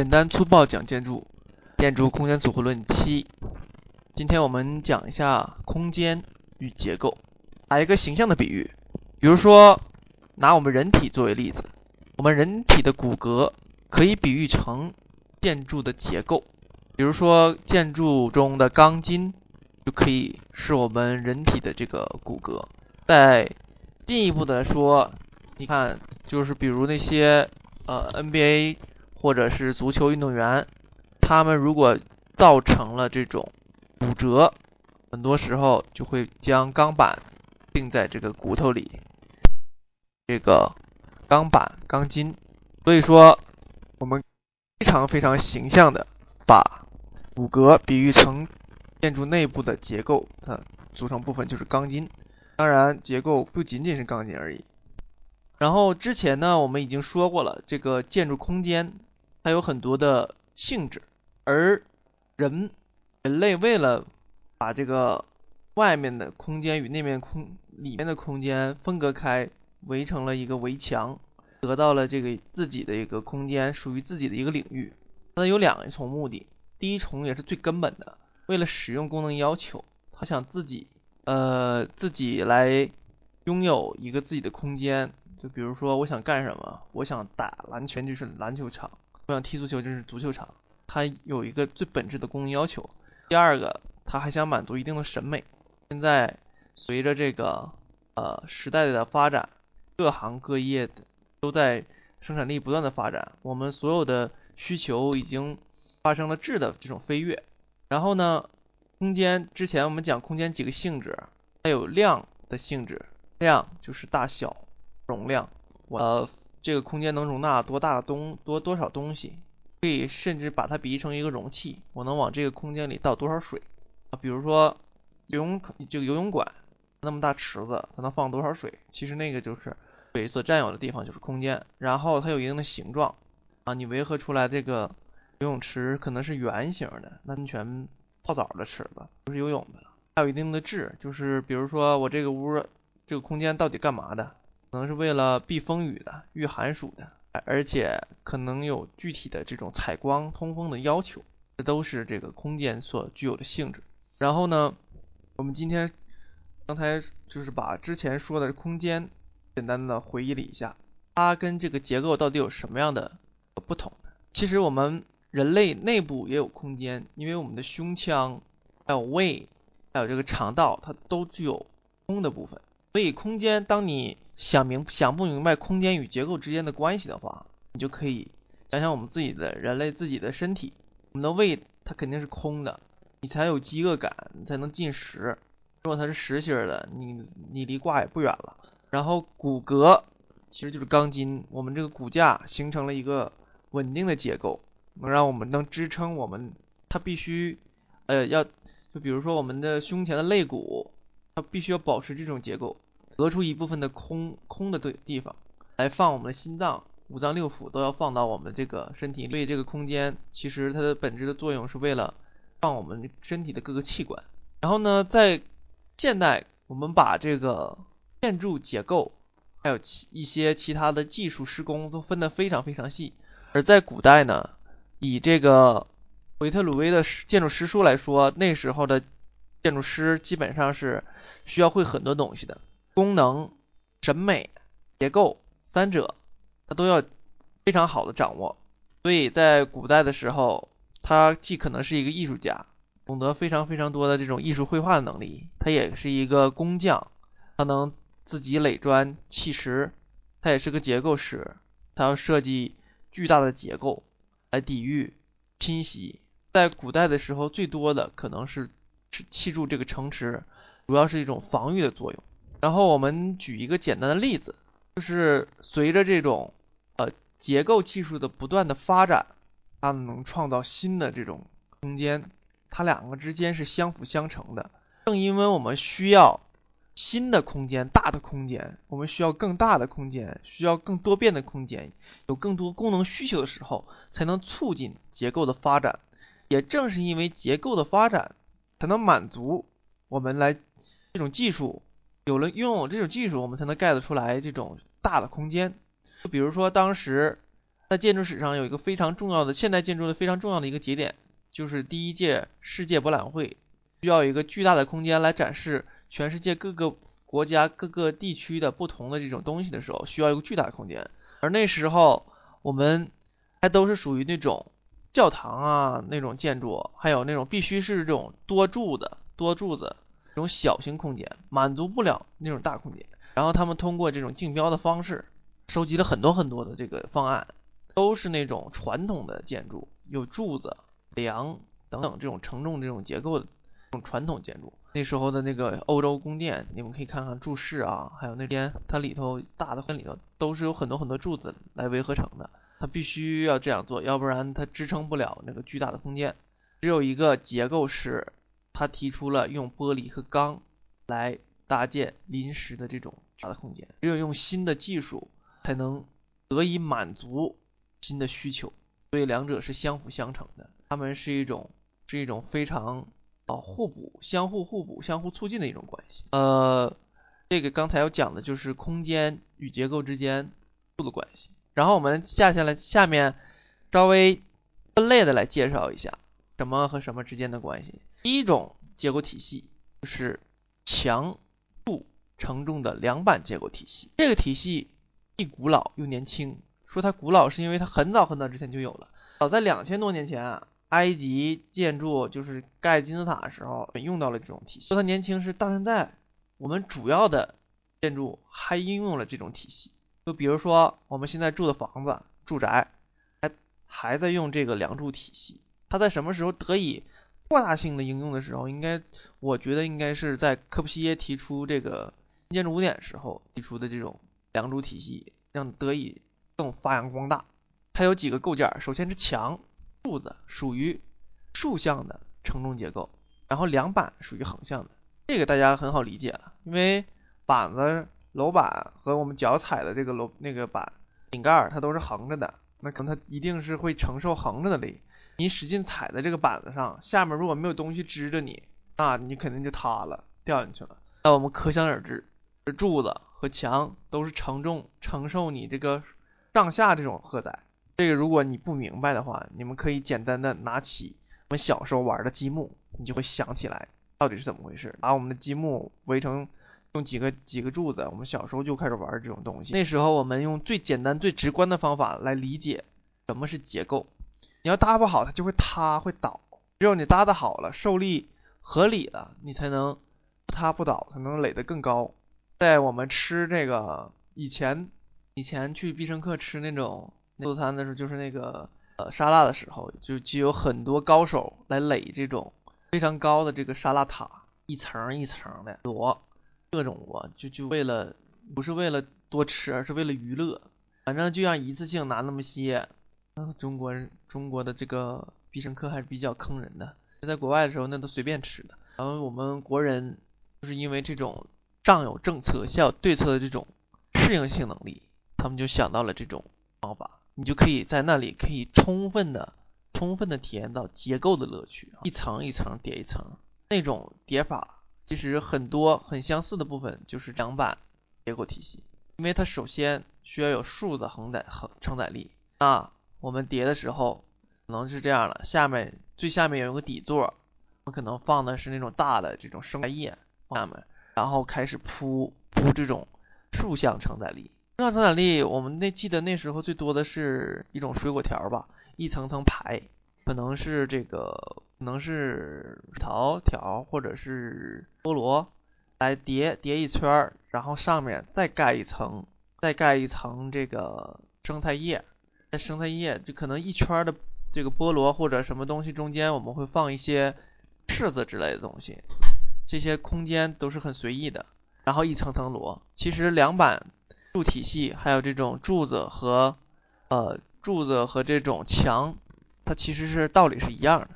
简单粗暴讲建筑，建筑空间组合论七。今天我们讲一下空间与结构，打一个形象的比喻，比如说拿我们人体作为例子，我们人体的骨骼可以比喻成建筑的结构，比如说建筑中的钢筋就可以是我们人体的这个骨骼。再进一步的说，你看，就是比如那些呃 NBA。或者是足球运动员，他们如果造成了这种骨折，很多时候就会将钢板钉在这个骨头里，这个钢板、钢筋。所以说，我们非常非常形象的把骨骼比喻成建筑内部的结构，的组成部分就是钢筋。当然，结构不仅仅是钢筋而已。然后之前呢，我们已经说过了，这个建筑空间。它有很多的性质，而人人类为了把这个外面的空间与内面空里面的空间分隔开，围成了一个围墙，得到了这个自己的一个空间，属于自己的一个领域。它有两重目的，第一重也是最根本的，为了使用功能要求，他想自己呃自己来拥有一个自己的空间。就比如说，我想干什么？我想打篮球，就是篮球场。我想踢足球就是足球场，它有一个最本质的功能要求。第二个，它还想满足一定的审美。现在随着这个呃时代的发展，各行各业都在生产力不断的发展，我们所有的需求已经发生了质的这种飞跃。然后呢，空间之前我们讲空间几个性质，它有量的性质，量就是大小、容量。我。这个空间能容纳多大的东多多少东西？可以甚至把它比喻成一个容器，我能往这个空间里倒多少水啊？比如说游泳这个游泳馆那么大池子，它能放多少水？其实那个就是水所占有的地方就是空间。然后它有一定的形状啊，你围合出来这个游泳池可能是圆形的，那安全泡澡的池子不是游泳的。还有一定的质，就是比如说我这个屋这个空间到底干嘛的？可能是为了避风雨的、御寒暑的，而且可能有具体的这种采光、通风的要求，这都是这个空间所具有的性质。然后呢，我们今天刚才就是把之前说的空间简单的回忆了一下，它跟这个结构到底有什么样的不同？其实我们人类内部也有空间，因为我们的胸腔、还有胃、还有这个肠道，它都具有空的部分。所以空间，当你想明想不明白空间与结构之间的关系的话，你就可以想想我们自己的人类自己的身体，我们的胃它肯定是空的，你才有饥饿感，你才能进食。如果它是实心的，你你离挂也不远了。然后骨骼其实就是钢筋，我们这个骨架形成了一个稳定的结构，能让我们能支撑我们，它必须呃要就比如说我们的胸前的肋骨。必须要保持这种结构，隔出一部分的空空的对地方来放我们的心脏、五脏六腑都要放到我们这个身体。所以这个空间其实它的本质的作用是为了放我们身体的各个器官。然后呢，在现代我们把这个建筑结构还有其一些其他的技术施工都分得非常非常细，而在古代呢，以这个维特鲁威的建筑师书来说，那时候的建筑师基本上是。需要会很多东西的功能、审美、结构三者，他都要非常好的掌握。所以在古代的时候，他既可能是一个艺术家，懂得非常非常多的这种艺术绘画的能力，他也是一个工匠，他能自己垒砖砌石，他也是个结构师，他要设计巨大的结构来抵御侵袭。在古代的时候，最多的可能是砌筑这个城池。主要是一种防御的作用。然后我们举一个简单的例子，就是随着这种呃结构技术的不断的发展，它能创造新的这种空间，它两个之间是相辅相成的。正因为我们需要新的空间、大的空间，我们需要更大的空间，需要更多变的空间，有更多功能需求的时候，才能促进结构的发展。也正是因为结构的发展，才能满足。我们来这种技术，有了拥有这种技术，我们才能盖得出来这种大的空间。就比如说当时，在建筑史上有一个非常重要的现代建筑的非常重要的一个节点，就是第一届世界博览会，需要一个巨大的空间来展示全世界各个国家各个地区的不同的这种东西的时候，需要一个巨大的空间。而那时候我们还都是属于那种教堂啊那种建筑，还有那种必须是这种多柱子多柱子这种小型空间，满足不了那种大空间。然后他们通过这种竞标的方式，收集了很多很多的这个方案。都是那种传统的建筑，有柱子、梁等等这种承重这种结构的这种传统建筑。那时候的那个欧洲宫殿，你们可以看看柱式啊，还有那边它里头大的里头都是有很多很多柱子来围合成的。它必须要这样做，要不然它支撑不了那个巨大的空间。只有一个结构是，他提出了用玻璃和钢来搭建临时的这种大的空间。只有用新的技术才能得以满足。新的需求，所以两者是相辅相成的，他们是一种是一种非常啊互补、相互互补、相互促进的一种关系。呃，这个刚才要讲的就是空间与结构之间度的关系。然后我们下下来下面稍微分类的来介绍一下什么和什么之间的关系。第一种结构体系就是强度承重的梁板结构体系，这个体系既古老又年轻。说它古老是因为它很早很早之前就有了，早在两千多年前啊，埃及建筑就是盖金字塔的时候用到了这种体系。说它年轻是到现在，我们主要的建筑还应用了这种体系。就比如说我们现在住的房子、住宅，还还在用这个梁柱体系。它在什么时候得以扩大性的应用的时候，应该我觉得应该是在科布西耶提出这个建筑五点时候提出的这种梁柱体系，让得以。更发扬光大。它有几个构件，首先是墙、柱子属于竖向的承重结构，然后梁板属于横向的。这个大家很好理解了，因为板子、楼板和我们脚踩的这个楼那个板顶盖它都是横着的，那可能它一定是会承受横着的力。你使劲踩在这个板子上，下面如果没有东西支着你，那你肯定就塌了，掉进去了。那我们可想而知，柱子和墙都是承重承受你这个。上下这种荷载，这个如果你不明白的话，你们可以简单的拿起我们小时候玩的积木，你就会想起来到底是怎么回事。把我们的积木围成用几个几个柱子，我们小时候就开始玩这种东西。那时候我们用最简单最直观的方法来理解什么是结构。你要搭不好，它就会塌会倒。只有你搭的好了，受力合理了，你才能不塌不倒，才能垒得更高。在我们吃这个以前。以前去必胜客吃那种自助餐的时候，就是那个呃沙拉的时候，就就有很多高手来垒这种非常高的这个沙拉塔，一层一层的摞，各种摞，就就为了不是为了多吃，而是为了娱乐，反正就让一次性拿那么些。嗯，中国人中国的这个必胜客还是比较坑人的，在国外的时候那都随便吃的。然后我们国人就是因为这种上有政策下有对策的这种适应性能力。他们就想到了这种方法，你就可以在那里可以充分的、充分的体验到结构的乐趣，一层一层叠一层，那种叠法其实很多很相似的部分就是梁板结构体系，因为它首先需要有竖的横载横承载力，那我们叠的时候可能是这样了，下面最下面有个底座，我可能放的是那种大的这种生态叶下面，然后开始铺铺这种竖向承载力。竖向承载力，我们那记得那时候最多的是一种水果条吧，一层层排，可能是这个，可能是桃条或者是菠萝，来叠叠一圈，然后上面再盖一层，再盖一层这个生菜叶，在生菜叶就可能一圈的这个菠萝或者什么东西中间，我们会放一些柿子之类的东西，这些空间都是很随意的，然后一层层摞，其实两板。柱体系还有这种柱子和呃柱子和这种墙，它其实是道理是一样的。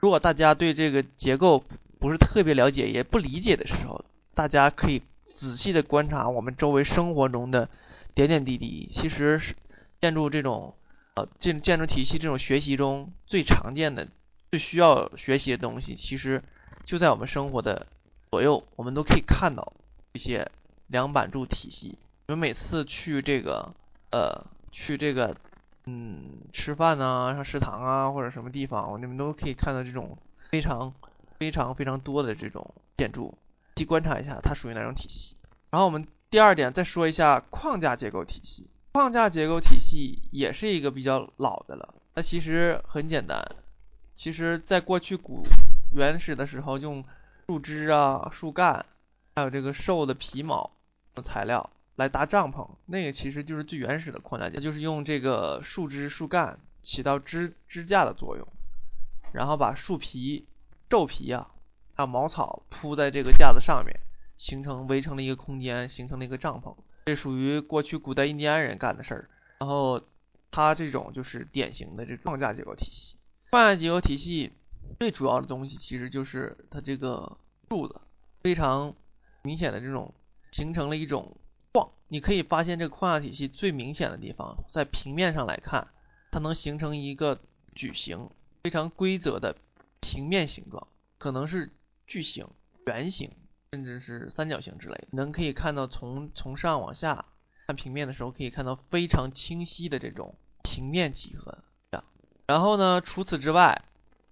如果大家对这个结构不是特别了解也不理解的时候，大家可以仔细的观察我们周围生活中的点点滴滴。其实是建筑这种呃建建筑体系这种学习中最常见的、最需要学习的东西，其实就在我们生活的左右，我们都可以看到一些梁板柱体系。你们每次去这个呃去这个嗯，吃饭呐，上食堂啊，或者什么地方，你们都可以看到这种非常非常非常多的这种建筑，去观察一下它属于哪种体系。然后我们第二点再说一下框架结构体系。框架结构体系也是一个比较老的了，它其实很简单。其实，在过去古原始的时候，用树枝啊、树干，还有这个兽的皮毛的材料来搭帐篷，那个其实就是最原始的框架结构，就是用这个树枝、树干起到支支架的作用，然后把树皮、皱皮啊，还有茅草铺在这个架子上面，形成围成了一个空间，形成了一个帐篷。这属于过去古代印第安人干的事儿，然后它这种就是典型的这种框架结构体系。框架结构体系最主要的东西其实就是它这个柱子，非常明显的这种形成了一种框。你可以发现这个框架体系最明显的地方，在平面上来看，它能形成一个矩形，非常规则的平面形状，可能是矩形、圆形。甚至是三角形之类的，能可以看到从从上往下看平面的时候，可以看到非常清晰的这种平面几何。然后呢，除此之外，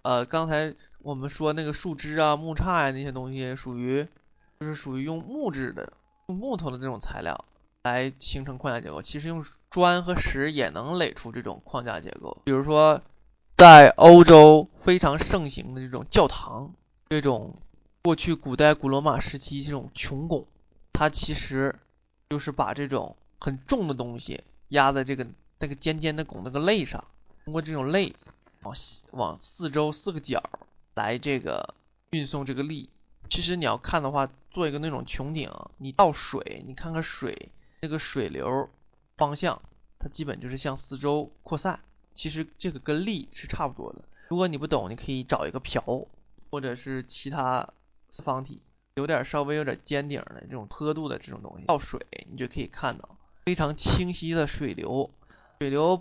呃，刚才我们说那个树枝啊、木叉呀那些东西，属于就是属于用木质的、用木头的这种材料来形成框架结构。其实用砖和石也能垒出这种框架结构。比如说，在欧洲非常盛行的这种教堂，这种。过去古代古罗马时期这种穹拱，它其实就是把这种很重的东西压在这个那个尖尖的拱那个肋上，通过这种肋往往四周四个角来这个运送这个力。其实你要看的话，做一个那种穹顶，你倒水，你看看水那个水流方向，它基本就是向四周扩散。其实这个跟力是差不多的。如果你不懂，你可以找一个瓢或者是其他。四方体有点稍微有点尖顶的这种坡度的这种东西，倒水你就可以看到非常清晰的水流，水流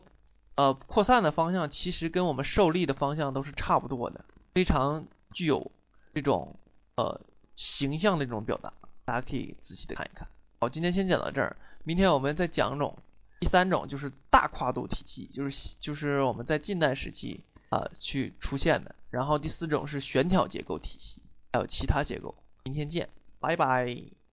呃扩散的方向其实跟我们受力的方向都是差不多的，非常具有这种呃形象的这种表达，大家可以仔细的看一看。好，今天先讲到这儿，明天我们再讲种第三种就是大跨度体系，就是就是我们在近代时期啊去出现的，然后第四种是悬挑结构体系。还有其他结构，明天见，拜拜。